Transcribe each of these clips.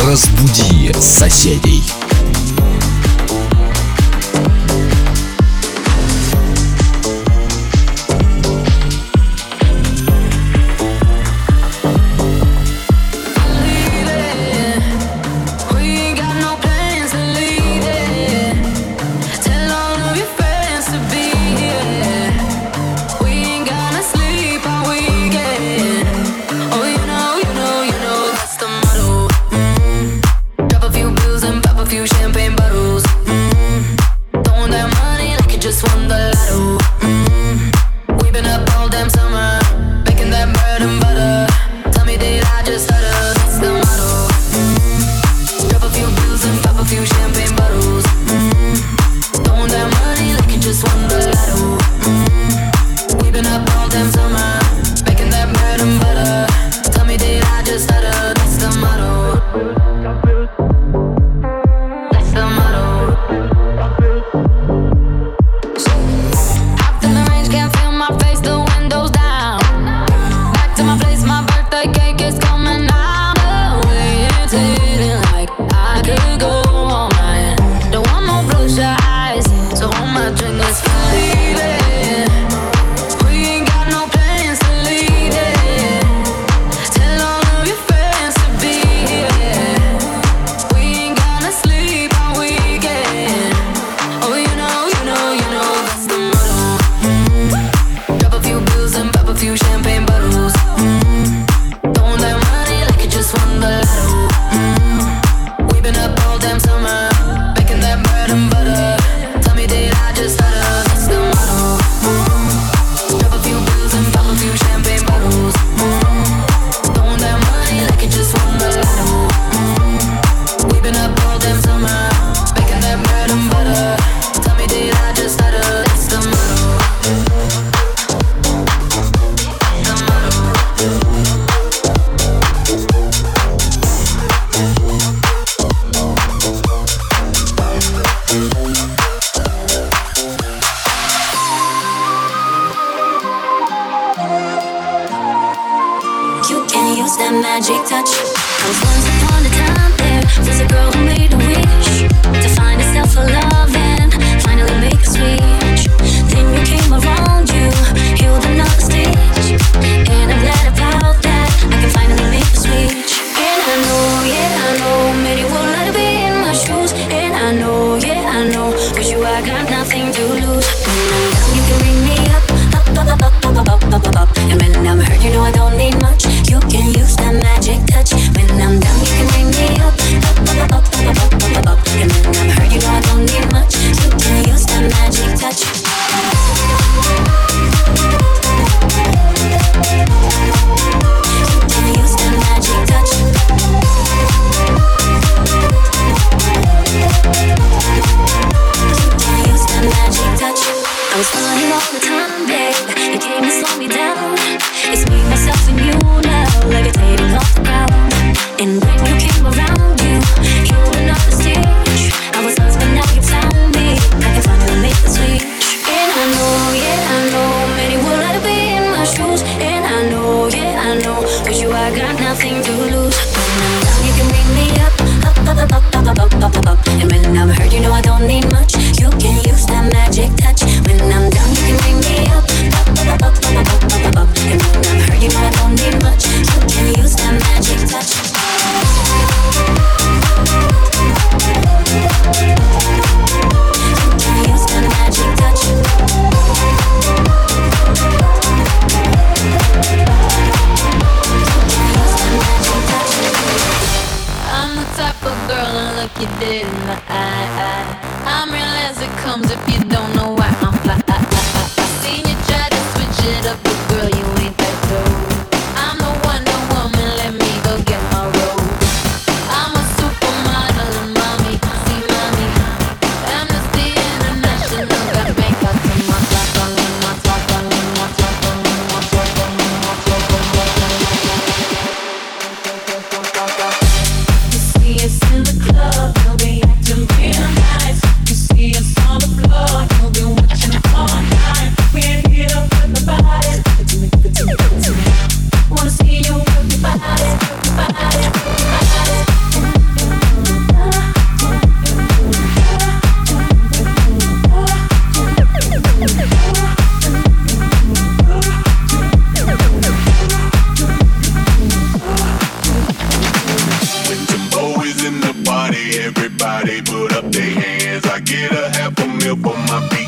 Разбуди соседей. confusion. time, babe. The game slowed me down. It's me, myself, and you now, levitating off the ground. And when you came around. Somebody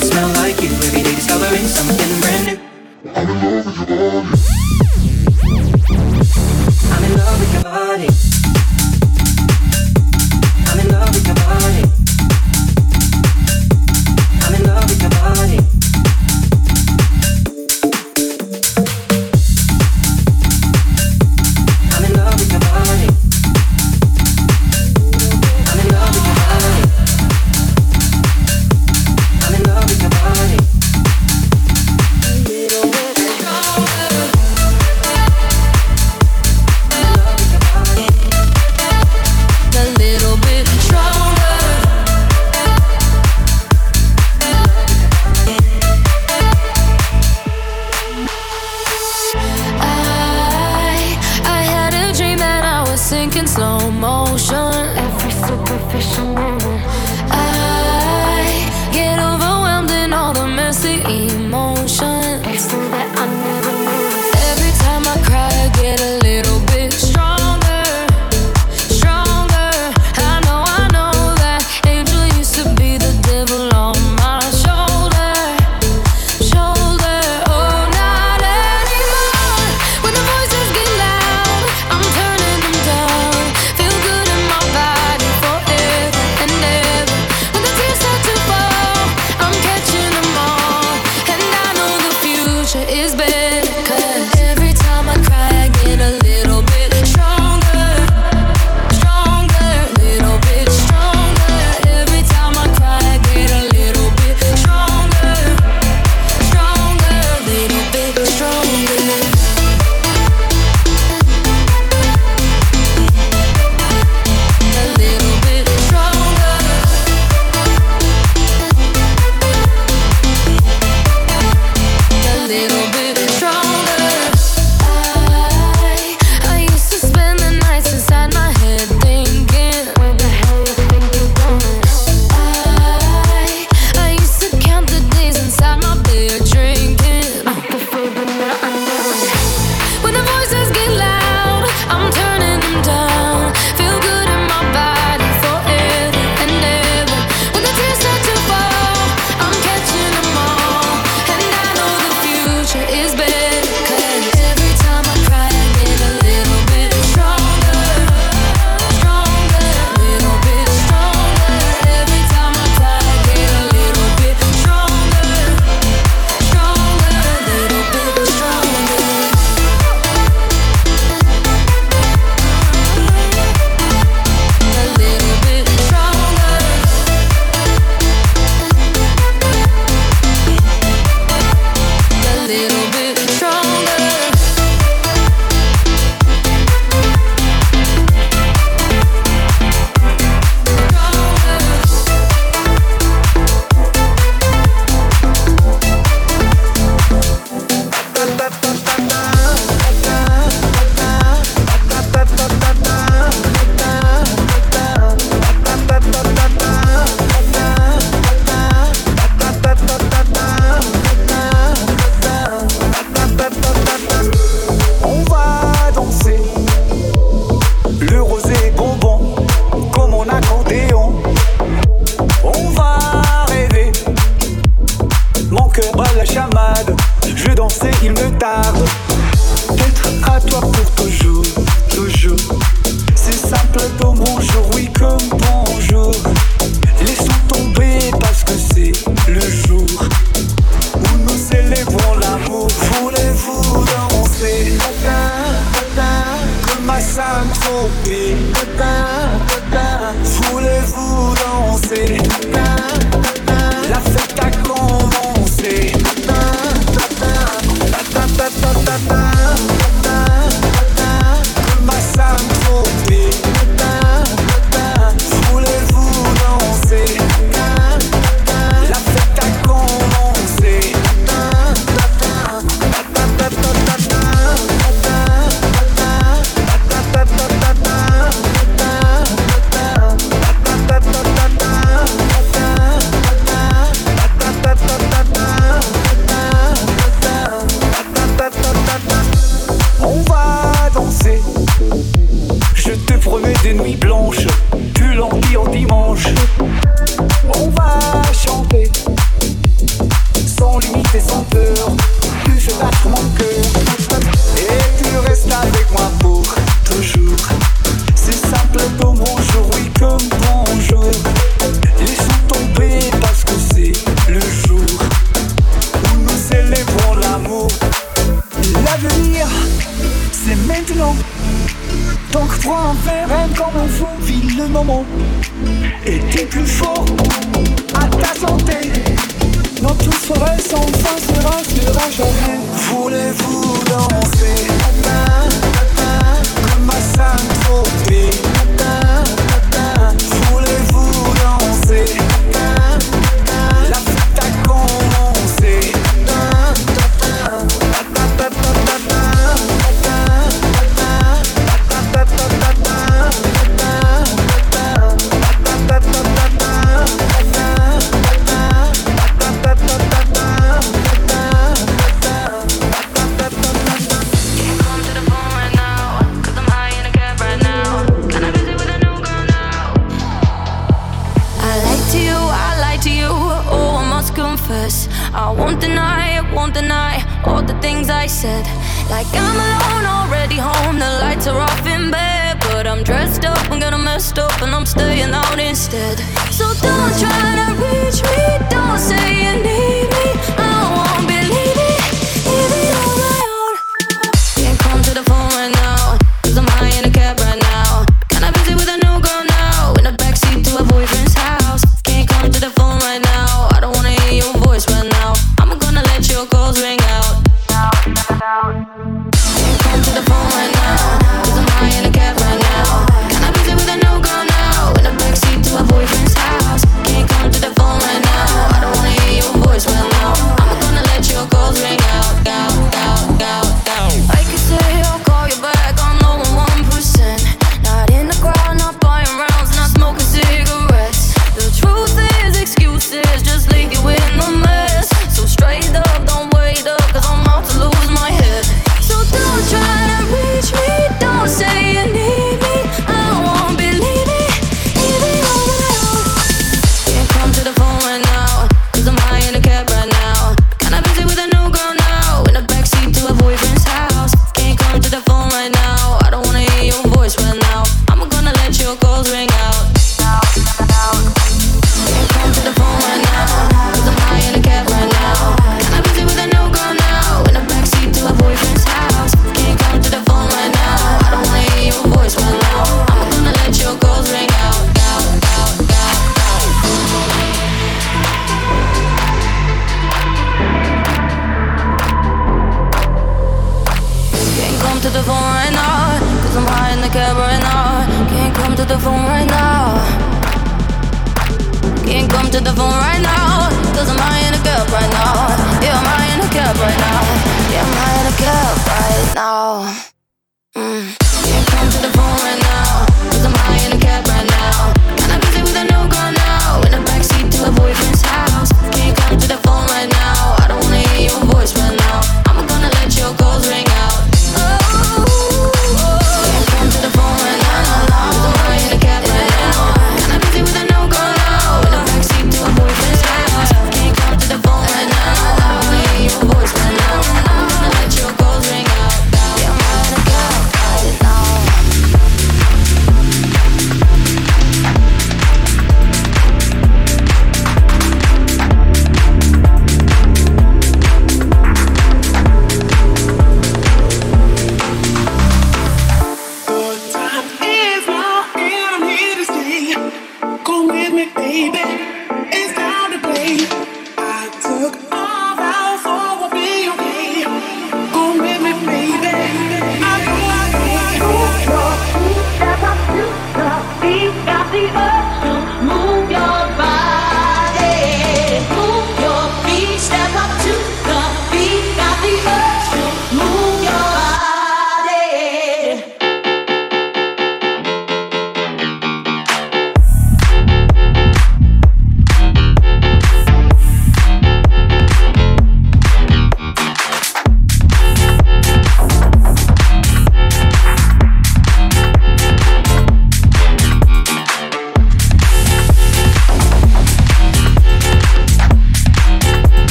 Smell like emotion. Every superficial. Voulez-vous danser? La fête a commencé. Et t'es plus fort à ta santé. Dans tout sans fin sera, sera jamais. Voulez-vous danser? Comme à Saint-Tropez. I said. Like I'm alone, already home. The lights are off in bed. But I'm dressed up, I'm gonna mess up, and I'm staying out instead. So don't try to reach me, don't say you need me. I'm the phone right now. Can't come to the phone right now. Cause I'm high in a cab right now. Yeah, I'm high in a cab right now. Yeah, I'm high in a cab right now. Mm. Can't come to the phone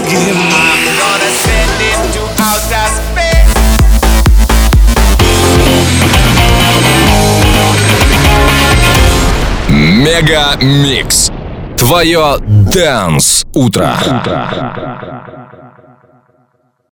другим Мега Микс. Твое Дэнс-утро.